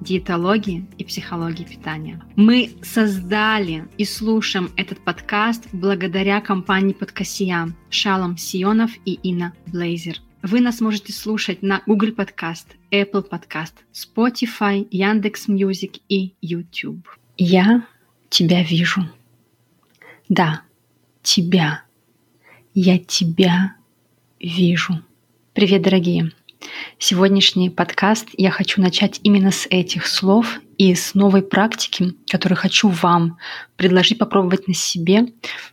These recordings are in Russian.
диетологии и психологии питания. Мы создали и слушаем этот подкаст благодаря компании Подкасия Шалом Сионов и Инна Блейзер. Вы нас можете слушать на Google Podcast, Apple Podcast, Spotify, Yandex Music и YouTube. Я тебя вижу. Да, тебя. Я тебя вижу. Привет, дорогие. Сегодняшний подкаст я хочу начать именно с этих слов и с новой практики, которую хочу вам предложить попробовать на себе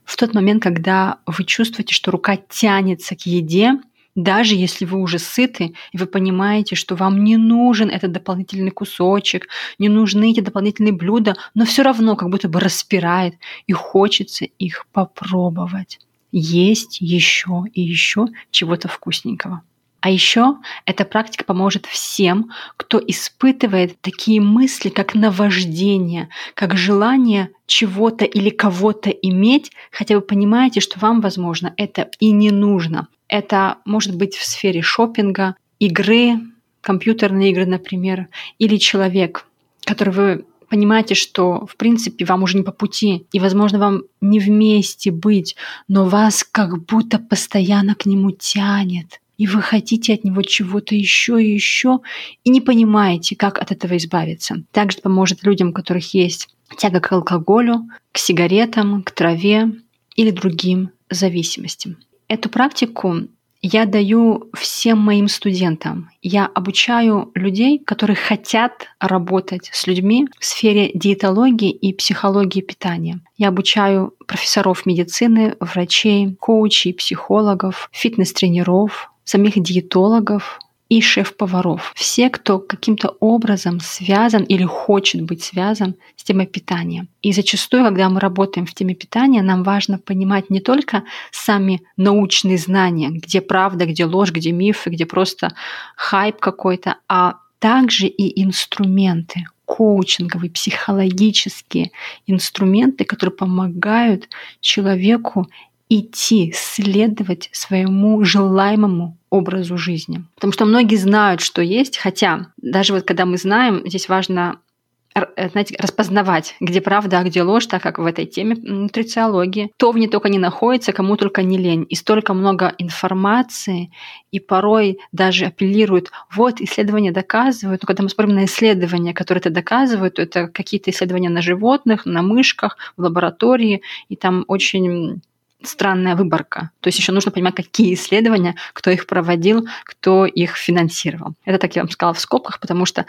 в тот момент, когда вы чувствуете, что рука тянется к еде, даже если вы уже сыты, и вы понимаете, что вам не нужен этот дополнительный кусочек, не нужны эти дополнительные блюда, но все равно как будто бы распирает, и хочется их попробовать. Есть еще и еще чего-то вкусненького. А еще эта практика поможет всем, кто испытывает такие мысли, как наваждение, как желание чего-то или кого-то иметь, хотя вы понимаете, что вам, возможно, это и не нужно. Это может быть в сфере шопинга, игры, компьютерные игры, например, или человек, который вы понимаете, что, в принципе, вам уже не по пути, и, возможно, вам не вместе быть, но вас как будто постоянно к нему тянет и вы хотите от него чего-то еще и еще, и не понимаете, как от этого избавиться. Также поможет людям, у которых есть тяга к алкоголю, к сигаретам, к траве или другим зависимостям. Эту практику я даю всем моим студентам. Я обучаю людей, которые хотят работать с людьми в сфере диетологии и психологии питания. Я обучаю профессоров медицины, врачей, коучей, психологов, фитнес-тренеров, самих диетологов и шеф-поваров. Все, кто каким-то образом связан или хочет быть связан с темой питания. И зачастую, когда мы работаем в теме питания, нам важно понимать не только сами научные знания, где правда, где ложь, где мифы, где просто хайп какой-то, а также и инструменты, коучинговые, психологические инструменты, которые помогают человеку идти, следовать своему желаемому образу жизни. Потому что многие знают, что есть, хотя даже вот когда мы знаем, здесь важно э, знаете, распознавать, где правда, а где ложь, так как в этой теме нутрициологии. То в ней только не находится, кому только не лень. И столько много информации, и порой даже апеллируют, вот, исследования доказывают. Но когда мы смотрим на исследования, которые это доказывают, то это какие-то исследования на животных, на мышках, в лаборатории, и там очень странная выборка. То есть еще нужно понимать, какие исследования, кто их проводил, кто их финансировал. Это так я вам сказала в скобках, потому что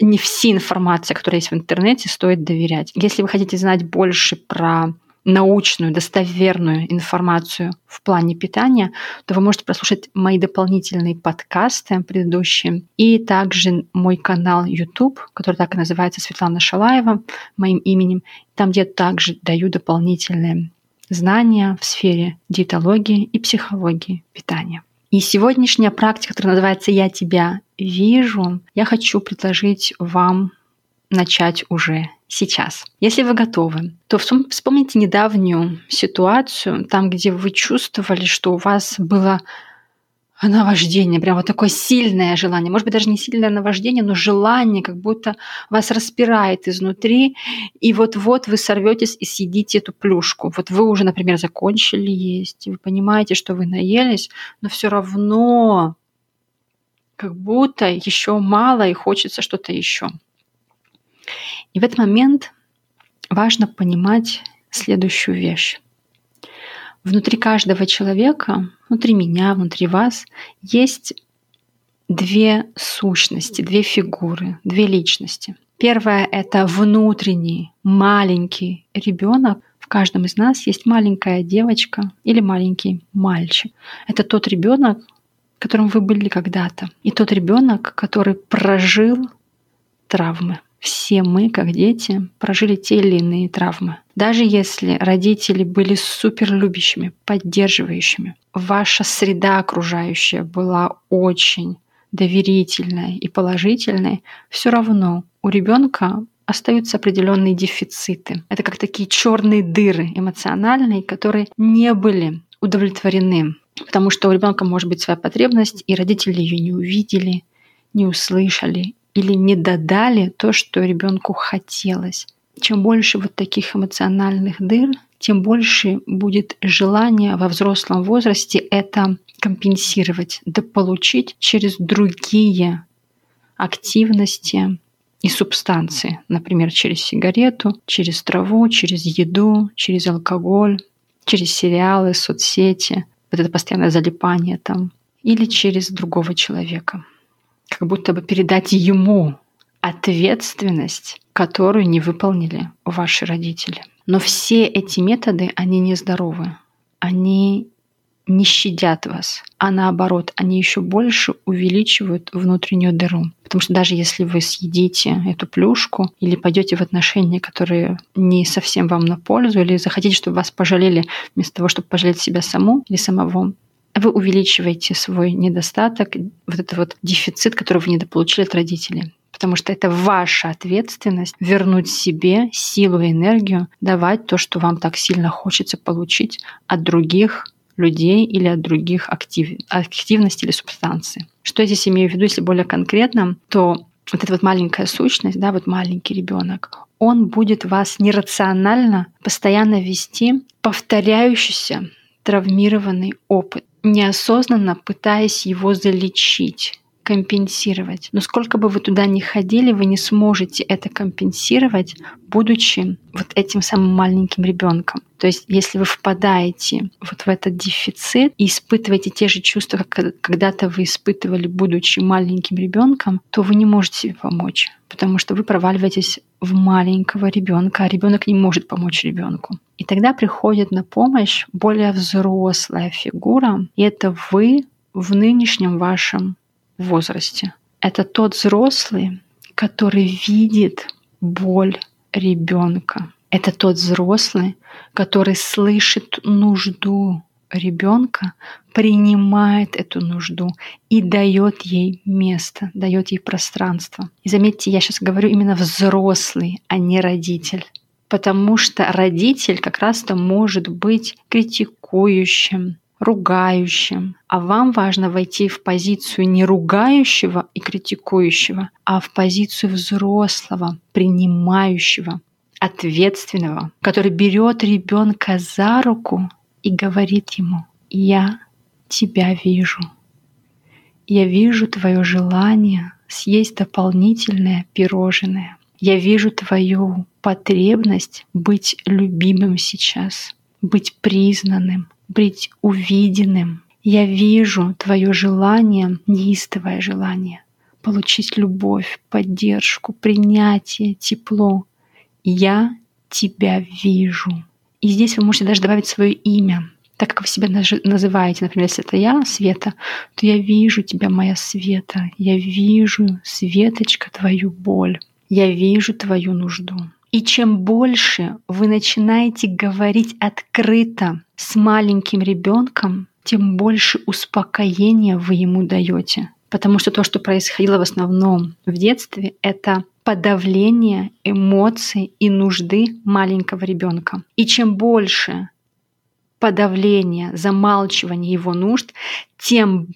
не все информация, которая есть в интернете, стоит доверять. Если вы хотите знать больше про научную, достоверную информацию в плане питания, то вы можете прослушать мои дополнительные подкасты предыдущие и также мой канал YouTube, который так и называется Светлана Шалаева, моим именем. Там, я также даю дополнительные знания в сфере диетологии и психологии питания. И сегодняшняя практика, которая называется «Я тебя вижу», я хочу предложить вам начать уже сейчас. Если вы готовы, то вспомните недавнюю ситуацию, там, где вы чувствовали, что у вас было наваждение, прям вот такое сильное желание. Может быть, даже не сильное наваждение, но желание, как будто вас распирает изнутри, и вот-вот вы сорветесь и съедите эту плюшку. Вот вы уже, например, закончили есть, вы понимаете, что вы наелись, но все равно как будто еще мало и хочется что-то еще. И в этот момент важно понимать следующую вещь. Внутри каждого человека, внутри меня, внутри вас есть две сущности, две фигуры, две личности. Первое — это внутренний маленький ребенок. В каждом из нас есть маленькая девочка или маленький мальчик. Это тот ребенок, которым вы были когда-то. И тот ребенок, который прожил травмы. Все мы, как дети, прожили те или иные травмы. Даже если родители были суперлюбящими, поддерживающими, ваша среда окружающая была очень доверительной и положительной, все равно у ребенка остаются определенные дефициты. Это как такие черные дыры эмоциональные, которые не были удовлетворены, потому что у ребенка может быть своя потребность, и родители ее не увидели, не услышали или не додали то, что ребенку хотелось. Чем больше вот таких эмоциональных дыр, тем больше будет желание во взрослом возрасте это компенсировать, дополучить через другие активности и субстанции, например, через сигарету, через траву, через еду, через алкоголь, через сериалы, соцсети, вот это постоянное залипание там, или через другого человека как будто бы передать ему ответственность, которую не выполнили ваши родители. Но все эти методы, они нездоровы. Они не щадят вас, а наоборот, они еще больше увеличивают внутреннюю дыру. Потому что даже если вы съедите эту плюшку или пойдете в отношения, которые не совсем вам на пользу, или захотите, чтобы вас пожалели вместо того, чтобы пожалеть себя саму или самого, вы увеличиваете свой недостаток, вот этот вот дефицит, который вы недополучили от родителей. Потому что это ваша ответственность вернуть себе силу и энергию, давать то, что вам так сильно хочется получить от других людей или от других актив, активностей или субстанций. Что я здесь имею в виду, если более конкретно, то вот эта вот маленькая сущность, да, вот маленький ребенок, он будет вас нерационально постоянно вести повторяющийся травмированный опыт неосознанно пытаясь его залечить компенсировать. Но сколько бы вы туда ни ходили, вы не сможете это компенсировать, будучи вот этим самым маленьким ребенком. То есть, если вы впадаете вот в этот дефицит и испытываете те же чувства, как когда-то вы испытывали, будучи маленьким ребенком, то вы не можете себе помочь, потому что вы проваливаетесь в маленького ребенка, а ребенок не может помочь ребенку. И тогда приходит на помощь более взрослая фигура, и это вы в нынешнем вашем возрасте. Это тот взрослый, который видит боль ребенка. Это тот взрослый, который слышит нужду ребенка, принимает эту нужду и дает ей место, дает ей пространство. И заметьте, я сейчас говорю именно взрослый, а не родитель. Потому что родитель как раз-то может быть критикующим, ругающим, а вам важно войти в позицию не ругающего и критикующего, а в позицию взрослого, принимающего, ответственного, который берет ребенка за руку и говорит ему, я тебя вижу. Я вижу твое желание съесть дополнительное пирожное. Я вижу твою потребность быть любимым сейчас, быть признанным, быть увиденным. Я вижу твое желание, неистовое желание, получить любовь, поддержку, принятие, тепло. Я тебя вижу. И здесь вы можете даже добавить свое имя, так как вы себя называете. Например, если это я, Света, то я вижу тебя, моя Света. Я вижу, Светочка, твою боль. Я вижу твою нужду. И чем больше вы начинаете говорить открыто с маленьким ребенком, тем больше успокоения вы ему даете. Потому что то, что происходило в основном в детстве, это подавление эмоций и нужды маленького ребенка. И чем больше подавления, замалчивания его нужд, тем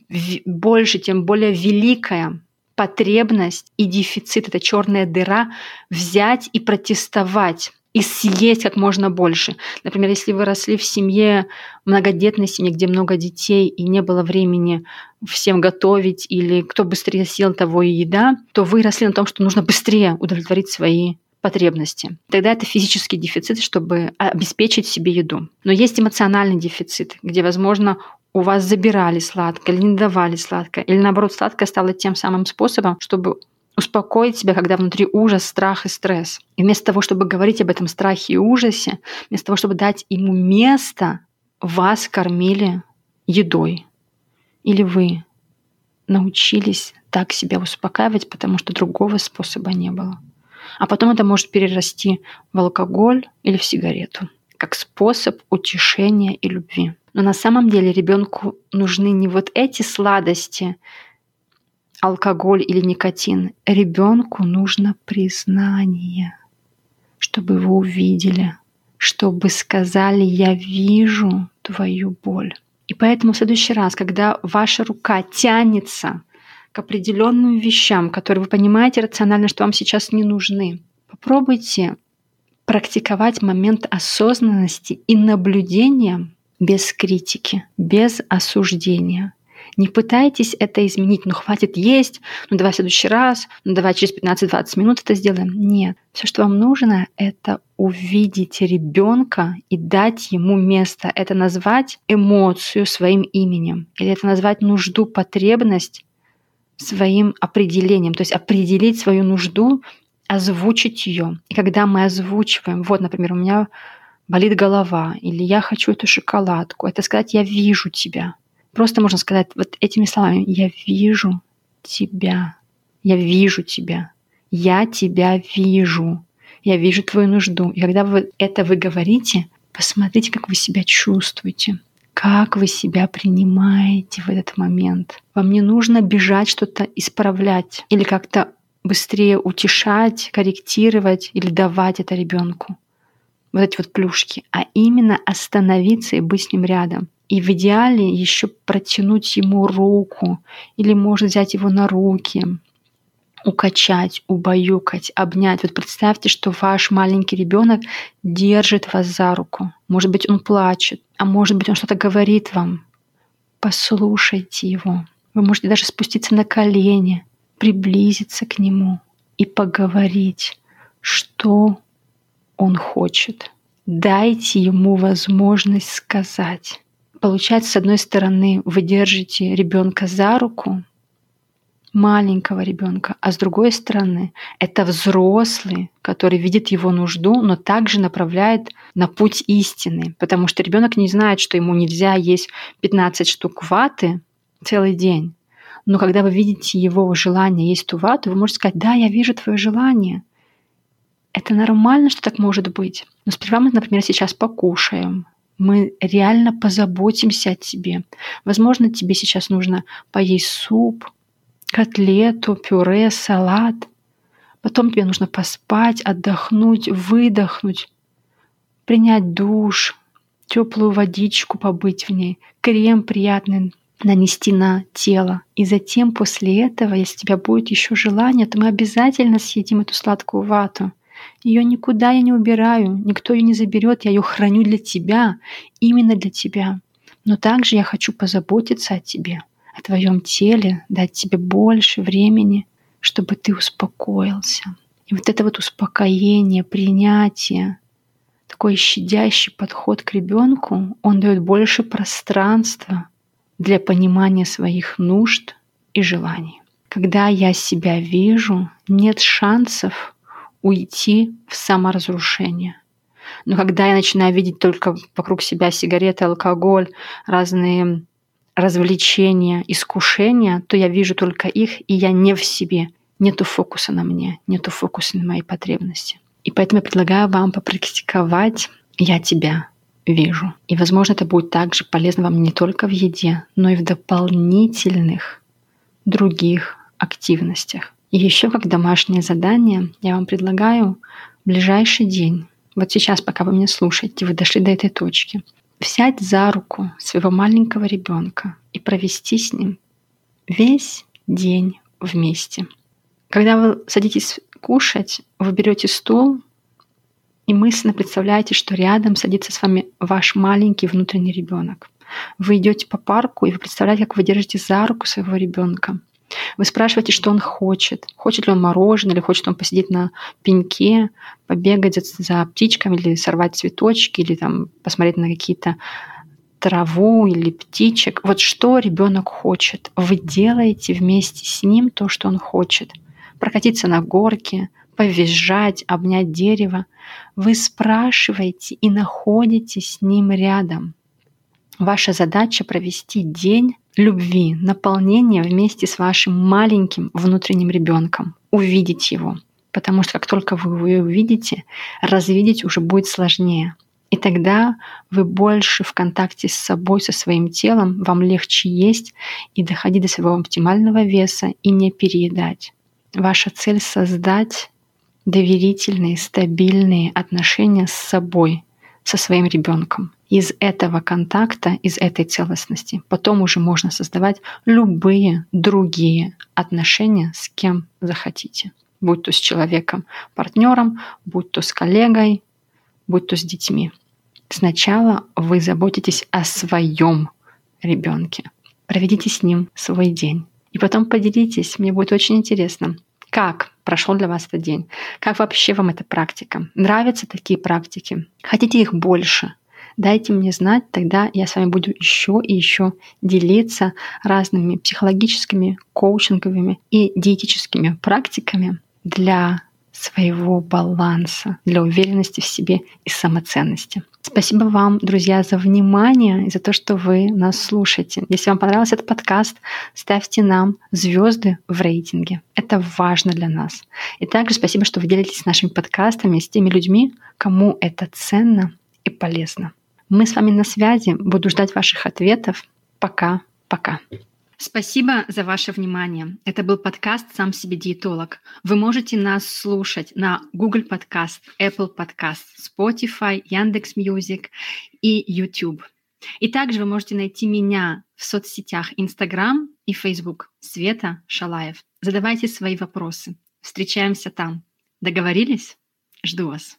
больше, тем более великая потребность и дефицит, это черная дыра, взять и протестовать и съесть как можно больше. Например, если вы росли в семье, многодетной семье, где много детей, и не было времени всем готовить, или кто быстрее съел того и еда, то вы росли на том, что нужно быстрее удовлетворить свои потребности. Тогда это физический дефицит, чтобы обеспечить себе еду. Но есть эмоциональный дефицит, где, возможно, у вас забирали сладкое или не давали сладкое, или наоборот, сладкое стало тем самым способом, чтобы успокоить себя, когда внутри ужас, страх и стресс. И вместо того, чтобы говорить об этом страхе и ужасе, вместо того, чтобы дать ему место, вас кормили едой. Или вы научились так себя успокаивать, потому что другого способа не было. А потом это может перерасти в алкоголь или в сигарету как способ утешения и любви. Но на самом деле ребенку нужны не вот эти сладости, алкоголь или никотин. Ребенку нужно признание, чтобы его увидели, чтобы сказали «я вижу твою боль». И поэтому в следующий раз, когда ваша рука тянется к определенным вещам, которые вы понимаете рационально, что вам сейчас не нужны, попробуйте практиковать момент осознанности и наблюдения без критики, без осуждения. Не пытайтесь это изменить, ну хватит есть, ну давай в следующий раз, ну давай через 15-20 минут это сделаем. Нет. Все, что вам нужно, это увидеть ребенка и дать ему место. Это назвать эмоцию своим именем. Или это назвать нужду, потребность своим определением. То есть определить свою нужду озвучить ее. И когда мы озвучиваем, вот, например, у меня болит голова, или я хочу эту шоколадку, это сказать «я вижу тебя». Просто можно сказать вот этими словами «я вижу тебя», «я вижу тебя», «я тебя вижу», «я вижу твою нужду». И когда вы это вы говорите, посмотрите, как вы себя чувствуете, как вы себя принимаете в этот момент. Вам не нужно бежать что-то исправлять или как-то быстрее утешать, корректировать или давать это ребенку. Вот эти вот плюшки, а именно остановиться и быть с ним рядом. И в идеале еще протянуть ему руку или может взять его на руки, укачать, убаюкать, обнять. Вот представьте, что ваш маленький ребенок держит вас за руку. Может быть, он плачет, а может быть, он что-то говорит вам. Послушайте его. Вы можете даже спуститься на колени, приблизиться к нему и поговорить, что он хочет. Дайте ему возможность сказать. Получается, с одной стороны, вы держите ребенка за руку, маленького ребенка, а с другой стороны, это взрослый, который видит его нужду, но также направляет на путь истины, потому что ребенок не знает, что ему нельзя есть 15 штук ваты целый день. Но когда вы видите его желание есть ту вату, вы можете сказать, да, я вижу твое желание. Это нормально, что так может быть. Но сперва мы, например, сейчас покушаем. Мы реально позаботимся о тебе. Возможно, тебе сейчас нужно поесть суп, котлету, пюре, салат. Потом тебе нужно поспать, отдохнуть, выдохнуть, принять душ, теплую водичку побыть в ней, крем приятный нанести на тело. И затем после этого, если у тебя будет еще желание, то мы обязательно съедим эту сладкую вату. Ее никуда я не убираю, никто ее не заберет, я ее храню для тебя, именно для тебя. Но также я хочу позаботиться о тебе, о твоем теле, дать тебе больше времени, чтобы ты успокоился. И вот это вот успокоение, принятие, такой щадящий подход к ребенку, он дает больше пространства для понимания своих нужд и желаний. Когда я себя вижу, нет шансов уйти в саморазрушение. Но когда я начинаю видеть только вокруг себя сигареты, алкоголь, разные развлечения, искушения, то я вижу только их, и я не в себе. Нету фокуса на мне, нету фокуса на моей потребности. И поэтому я предлагаю вам попрактиковать «я тебя», вижу. И, возможно, это будет также полезно вам не только в еде, но и в дополнительных других активностях. И еще как домашнее задание я вам предлагаю в ближайший день, вот сейчас, пока вы меня слушаете, вы дошли до этой точки, взять за руку своего маленького ребенка и провести с ним весь день вместе. Когда вы садитесь кушать, вы берете стул, и мысленно представляете, что рядом садится с вами ваш маленький внутренний ребенок. Вы идете по парку, и вы представляете, как вы держите за руку своего ребенка. Вы спрашиваете, что он хочет. Хочет ли он мороженое, или хочет он посидеть на пеньке, побегать за, птичками, или сорвать цветочки, или там посмотреть на какие-то траву или птичек. Вот что ребенок хочет. Вы делаете вместе с ним то, что он хочет. Прокатиться на горке, повизжать, обнять дерево. Вы спрашиваете и находитесь с ним рядом. Ваша задача провести день любви, наполнения вместе с вашим маленьким внутренним ребенком, увидеть его, потому что как только вы ее увидите, развидеть уже будет сложнее. И тогда вы больше в контакте с собой, со своим телом, вам легче есть и доходить до своего оптимального веса и не переедать. Ваша цель — создать доверительные, стабильные отношения с собой, со своим ребенком. Из этого контакта, из этой целостности потом уже можно создавать любые другие отношения с кем захотите. Будь то с человеком, партнером, будь то с коллегой, будь то с детьми. Сначала вы заботитесь о своем ребенке. Проведите с ним свой день. И потом поделитесь, мне будет очень интересно, как прошел для вас этот день, как вообще вам эта практика, нравятся такие практики, хотите их больше, дайте мне знать, тогда я с вами буду еще и еще делиться разными психологическими, коучинговыми и диетическими практиками для своего баланса, для уверенности в себе и самоценности. Спасибо вам, друзья, за внимание и за то, что вы нас слушаете. Если вам понравился этот подкаст, ставьте нам звезды в рейтинге. Это важно для нас. И также спасибо, что вы делитесь нашими подкастами с теми людьми, кому это ценно и полезно. Мы с вами на связи. Буду ждать ваших ответов. Пока-пока. Спасибо за ваше внимание. Это был подкаст «Сам себе диетолог». Вы можете нас слушать на Google Podcast, Apple Podcast, Spotify, Yandex Music и YouTube. И также вы можете найти меня в соцсетях Instagram и Facebook Света Шалаев. Задавайте свои вопросы. Встречаемся там. Договорились? Жду вас.